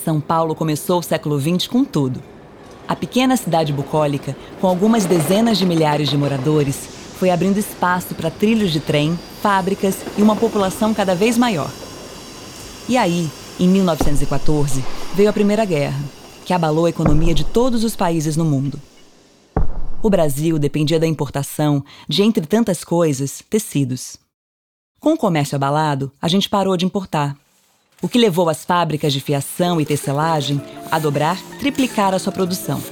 São Paulo começou o século XX com tudo. A pequena cidade bucólica, com algumas dezenas de milhares de moradores, foi abrindo espaço para trilhos de trem, fábricas e uma população cada vez maior. E aí, em 1914, veio a Primeira Guerra, que abalou a economia de todos os países no mundo. O Brasil dependia da importação de, entre tantas coisas, tecidos. Com o comércio abalado, a gente parou de importar, o que levou as fábricas de fiação e tecelagem a dobrar, triplicar a sua produção.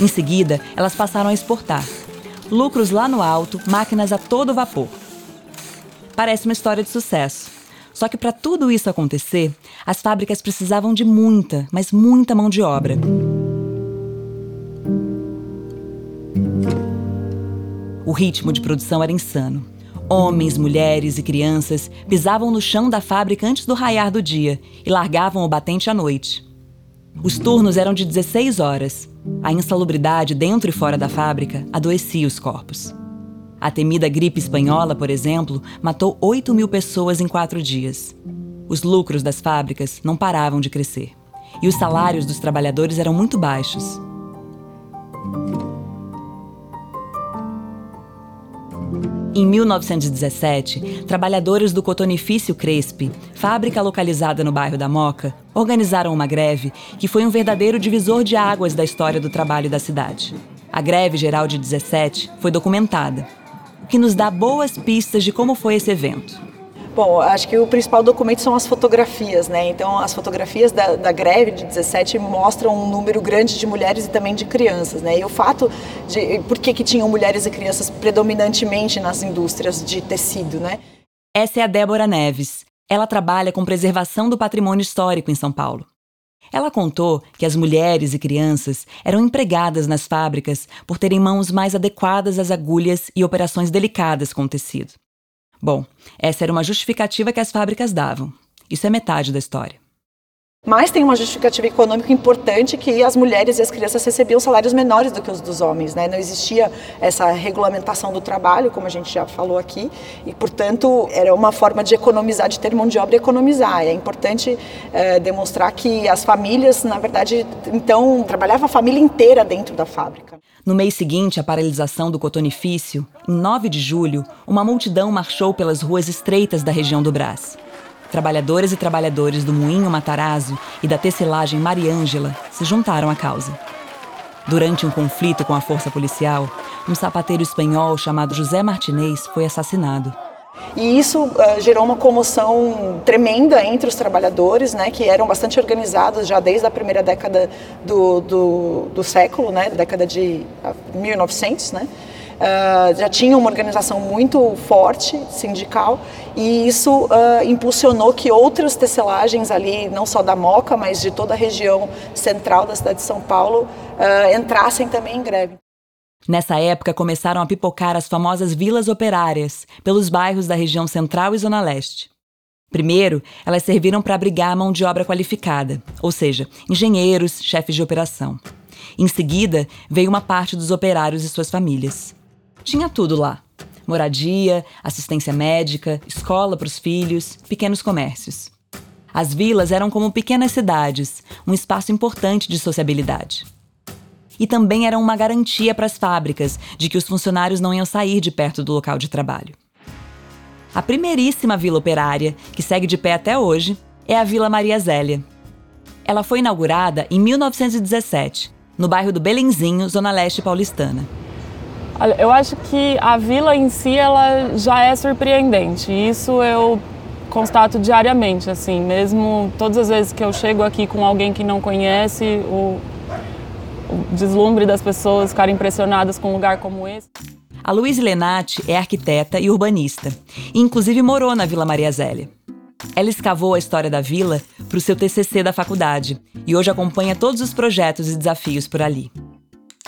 Em seguida, elas passaram a exportar. Lucros lá no alto, máquinas a todo vapor. Parece uma história de sucesso. Só que para tudo isso acontecer, as fábricas precisavam de muita, mas muita mão de obra. O ritmo de produção era insano. Homens, mulheres e crianças pisavam no chão da fábrica antes do raiar do dia e largavam o batente à noite. Os turnos eram de 16 horas. A insalubridade dentro e fora da fábrica adoecia os corpos. A temida gripe espanhola, por exemplo, matou 8 mil pessoas em quatro dias. Os lucros das fábricas não paravam de crescer. E os salários dos trabalhadores eram muito baixos. Em 1917, trabalhadores do cotonifício Crespe, fábrica localizada no bairro da Moca, organizaram uma greve que foi um verdadeiro divisor de águas da história do trabalho da cidade. A greve geral de 17 foi documentada, o que nos dá boas pistas de como foi esse evento. Bom, acho que o principal documento são as fotografias, né? Então, as fotografias da, da, greve de 17 mostram um número grande de mulheres e também de crianças, né? E o fato de por que, que tinham mulheres e crianças predominantemente nas indústrias de tecido, né? Essa é a Débora Neves. Ela trabalha com preservação do patrimônio histórico em São Paulo. Ela contou que as mulheres e crianças eram empregadas nas fábricas por terem mãos mais adequadas às agulhas e operações delicadas com o tecido. Bom, essa era uma justificativa que as fábricas davam. Isso é metade da história. Mas tem uma justificativa econômica importante que as mulheres e as crianças recebiam salários menores do que os dos homens. Né? Não existia essa regulamentação do trabalho, como a gente já falou aqui, e, portanto, era uma forma de economizar, de ter mão de obra e economizar. É importante é, demonstrar que as famílias, na verdade, então, trabalhava a família inteira dentro da fábrica. No mês seguinte à paralisação do cotonifício, em 9 de julho, uma multidão marchou pelas ruas estreitas da região do Brás. Trabalhadoras e trabalhadores do Moinho Matarazzo e da tecelagem Mariângela se juntaram à causa. Durante um conflito com a força policial, um sapateiro espanhol chamado José Martinez foi assassinado. E isso uh, gerou uma comoção tremenda entre os trabalhadores, né, que eram bastante organizados já desde a primeira década do, do, do século, né, década de 1900, né. Uh, já tinha uma organização muito forte sindical e isso uh, impulsionou que outras tecelagens ali, não só da Moca, mas de toda a região central da cidade de São Paulo, entrassem também em greve. Nessa época começaram a pipocar as famosas vilas operárias pelos bairros da região central e zona leste. Primeiro, elas serviram para abrigar a mão de obra qualificada, ou seja, engenheiros, chefes de operação. Em seguida, veio uma parte dos operários e suas famílias. Tinha tudo lá: moradia, assistência médica, escola para os filhos, pequenos comércios. As vilas eram como pequenas cidades, um espaço importante de sociabilidade e também eram uma garantia para as fábricas de que os funcionários não iam sair de perto do local de trabalho. A primeiríssima vila operária, que segue de pé até hoje, é a Vila Maria Zélia. Ela foi inaugurada em 1917, no bairro do Belenzinho, zona leste paulistana. Eu acho que a vila em si ela já é surpreendente. Isso eu constato diariamente, assim, mesmo todas as vezes que eu chego aqui com alguém que não conhece, o, o deslumbre das pessoas ficarem impressionadas com um lugar como esse. A Luiz Lenati é arquiteta e urbanista, e inclusive morou na Vila Maria Zélia. Ela escavou a história da vila para o seu TCC da faculdade e hoje acompanha todos os projetos e desafios por ali.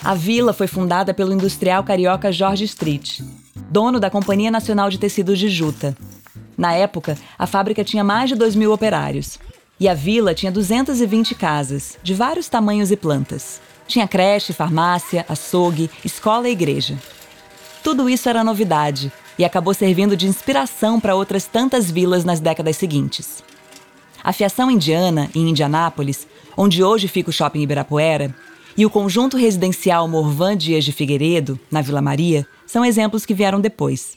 A vila foi fundada pelo industrial carioca Jorge Street, dono da Companhia Nacional de Tecidos de Juta. Na época, a fábrica tinha mais de 2 mil operários e a vila tinha 220 casas, de vários tamanhos e plantas. Tinha creche, farmácia, açougue, escola e igreja. Tudo isso era novidade e acabou servindo de inspiração para outras tantas vilas nas décadas seguintes. a Fiação Indiana, em Indianápolis, onde hoje fica o Shopping Ibirapuera, e o conjunto residencial Morvan Dias de Figueiredo, na Vila Maria, são exemplos que vieram depois.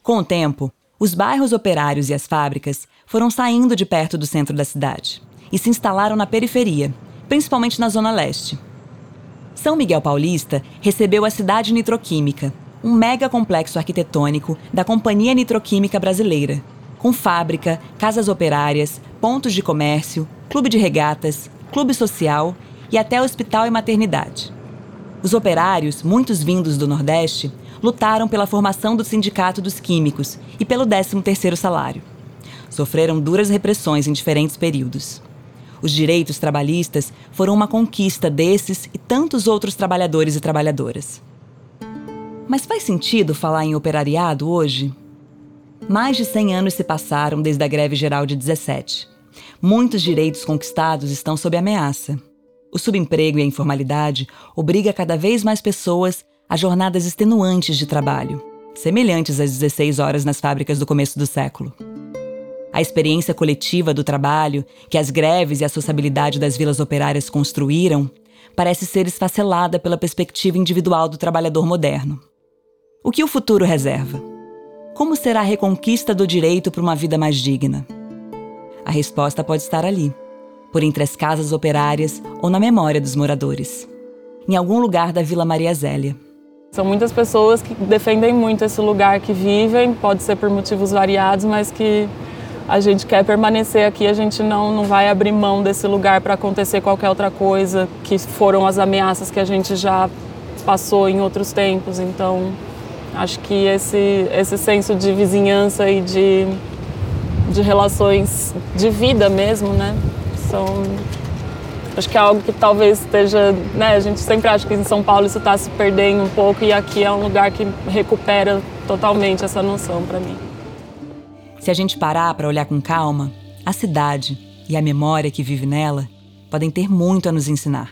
Com o tempo, os bairros operários e as fábricas foram saindo de perto do centro da cidade e se instalaram na periferia, principalmente na Zona Leste. São Miguel Paulista recebeu a cidade nitroquímica, um mega complexo arquitetônico da Companhia Nitroquímica Brasileira, com fábrica, casas operárias, pontos de comércio, clube de regatas, clube social e até hospital e maternidade. Os operários, muitos vindos do Nordeste, lutaram pela formação do Sindicato dos Químicos e pelo 13º salário. Sofreram duras repressões em diferentes períodos. Os direitos trabalhistas foram uma conquista desses e tantos outros trabalhadores e trabalhadoras. Mas faz sentido falar em operariado hoje? Mais de 100 anos se passaram desde a greve geral de 17. Muitos direitos conquistados estão sob ameaça. O subemprego e a informalidade obriga cada vez mais pessoas a jornadas extenuantes de trabalho, semelhantes às 16 horas nas fábricas do começo do século. A experiência coletiva do trabalho, que as greves e a sociabilidade das vilas operárias construíram, parece ser esfacelada pela perspectiva individual do trabalhador moderno. O que o futuro reserva? Como será a reconquista do direito para uma vida mais digna? A resposta pode estar ali por entre as casas operárias ou na memória dos moradores, em algum lugar da Vila Maria Zélia. São muitas pessoas que defendem muito esse lugar que vivem, pode ser por motivos variados, mas que a gente quer permanecer aqui, a gente não, não vai abrir mão desse lugar para acontecer qualquer outra coisa, que foram as ameaças que a gente já passou em outros tempos. Então, acho que esse, esse senso de vizinhança e de, de relações de vida mesmo, né, são acho que é algo que talvez esteja, né, a gente sempre acha que em São Paulo isso está se perdendo um pouco e aqui é um lugar que recupera totalmente essa noção para mim. Se a gente parar para olhar com calma, a cidade e a memória que vive nela podem ter muito a nos ensinar.